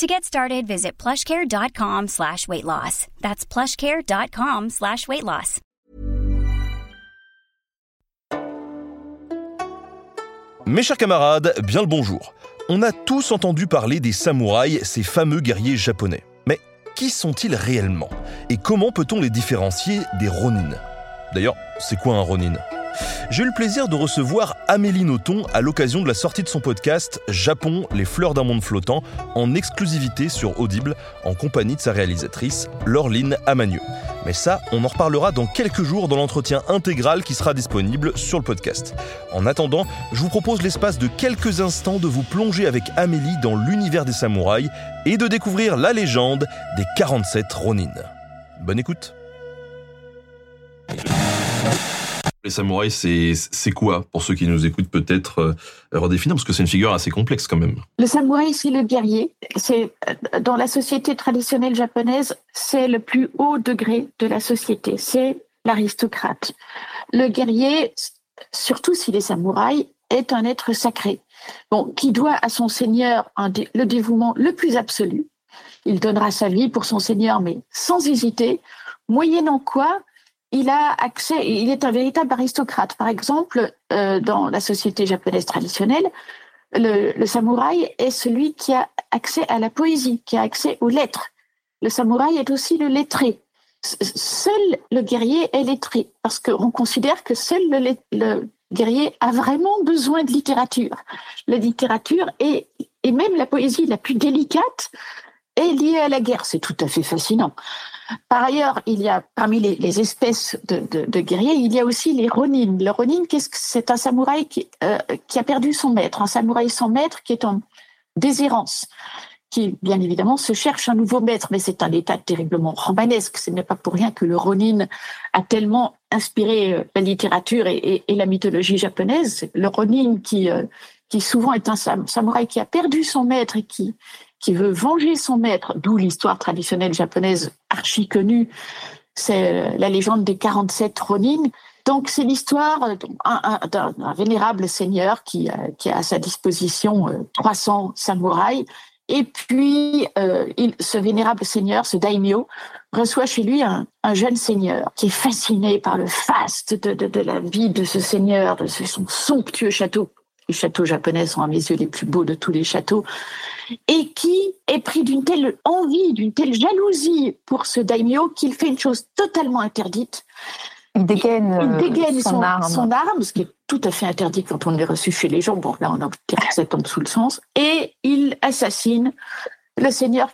To get started, visit plushcare.com slash weight loss. That's plushcare.com slash weight loss. Mes chers camarades, bien le bonjour. On a tous entendu parler des samouraïs, ces fameux guerriers japonais. Mais qui sont-ils réellement? Et comment peut-on les différencier des ronin? D'ailleurs, c'est quoi un ronin? J'ai eu le plaisir de recevoir Amélie Nothomb à l'occasion de la sortie de son podcast Japon, les fleurs d'un monde flottant, en exclusivité sur Audible, en compagnie de sa réalisatrice, Laureline Amagneux. Mais ça, on en reparlera dans quelques jours dans l'entretien intégral qui sera disponible sur le podcast. En attendant, je vous propose l'espace de quelques instants de vous plonger avec Amélie dans l'univers des samouraïs et de découvrir la légende des 47 Ronin. Bonne écoute les samouraïs, c'est quoi pour ceux qui nous écoutent peut-être euh, redéfinir parce que c'est une figure assez complexe quand même. Le samouraï, c'est le guerrier. C'est euh, dans la société traditionnelle japonaise, c'est le plus haut degré de la société. C'est l'aristocrate. Le guerrier, surtout s'il est samouraï, est un être sacré. Bon, qui doit à son seigneur le dévouement le plus absolu. Il donnera sa vie pour son seigneur, mais sans hésiter, moyennant quoi il a accès, il est un véritable aristocrate. Par exemple, euh, dans la société japonaise traditionnelle, le, samouraï est celui qui a accès à la poésie, qui a accès aux lettres. Le samouraï est aussi le lettré. Seul le guerrier est lettré, parce qu'on considère que seul le, guerrier a vraiment besoin de littérature. La littérature et même la poésie la plus délicate est liée à la guerre. C'est tout à fait fascinant. Par ailleurs, il y a parmi les, espèces de, guerriers, il y a aussi les ronin. Le ronin, qu'est-ce que c'est un samouraï euh, qui, a perdu son maître, un samouraï sans maître qui est en déshérence, qui bien évidemment se cherche un nouveau maître, mais c'est un état terriblement romanesque. Ce n'est pas pour rien que le ronin a tellement inspiré euh, la littérature et, la mythologie japonaise. Le ronin qui, euh, souvent est un samouraï qui a perdu son maître et qui veut venger son maître, d'où l'histoire traditionnelle japonaise archi connue, c'est la légende des 47 Ronin. Donc c'est l'histoire d'un vénérable seigneur qui, qui, a à sa disposition 300 euh, samouraïs. Et puis, euh, ce vénérable seigneur, ce daimyo, reçoit chez lui un, un, jeune seigneur qui est fasciné par le faste de la vie de ce seigneur, de son somptueux château les châteaux japonais sont à mes yeux les plus beaux de tous les châteaux, et qui est pris d'une telle envie, d'une telle jalousie pour ce daimyo qu'il fait une chose totalement interdite. Il dégaine, il son, arme. ce qui est tout à fait interdit quand on est reçu chez les gens. Bon, là, on a ça tombe sous le sens. Et il assassine le seigneur.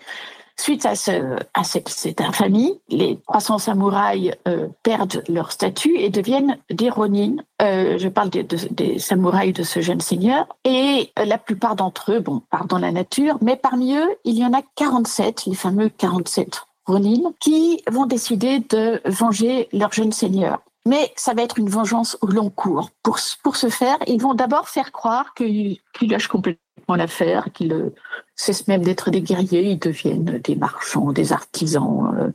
Suite à, ce, à cette, infamie, les 300 samouraïs euh, perdent leur statut et deviennent des ronin. Euh, je parle des, des, samouraïs de ce jeune seigneur. Et euh, la plupart d'entre eux, bon, partent dans la nature, mais parmi eux, il y en a 47, les fameux 47 ronin, qui vont décider de venger leur jeune seigneur. Mais ça va être une vengeance au long cours. Pour, ce faire, ils vont d'abord faire croire qu'ils qu lâchent complètement l'affaire, qu'ils cessent même d'être des guerriers, ils deviennent des marchands, des artisans, euh,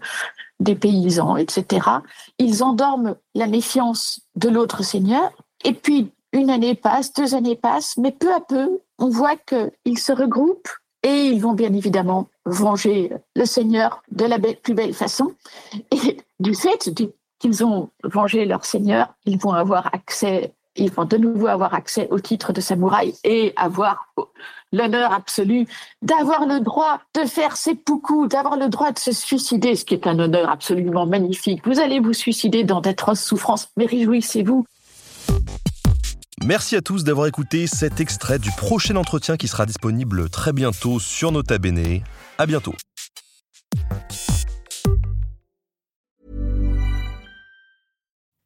des paysans, etc. Ils endorment la méfiance de l'autre seigneur. Et puis, une année passe, deux années passent, mais peu à peu, on voit qu'ils se regroupent et ils vont bien évidemment venger le seigneur de la plus belle façon. Et du fait qu'ils ont vengé leur seigneur, ils vont avoir accès ils vont de nouveau avoir accès au titre de samouraï et avoir l'honneur absolu d'avoir le droit de faire ses poucous, d'avoir le droit de se suicider, ce qui est un honneur absolument magnifique. Vous allez vous suicider dans d'atroces souffrances, mais réjouissez-vous. Merci à tous d'avoir écouté cet extrait du prochain entretien qui sera disponible très bientôt sur Nota Bene. À bientôt.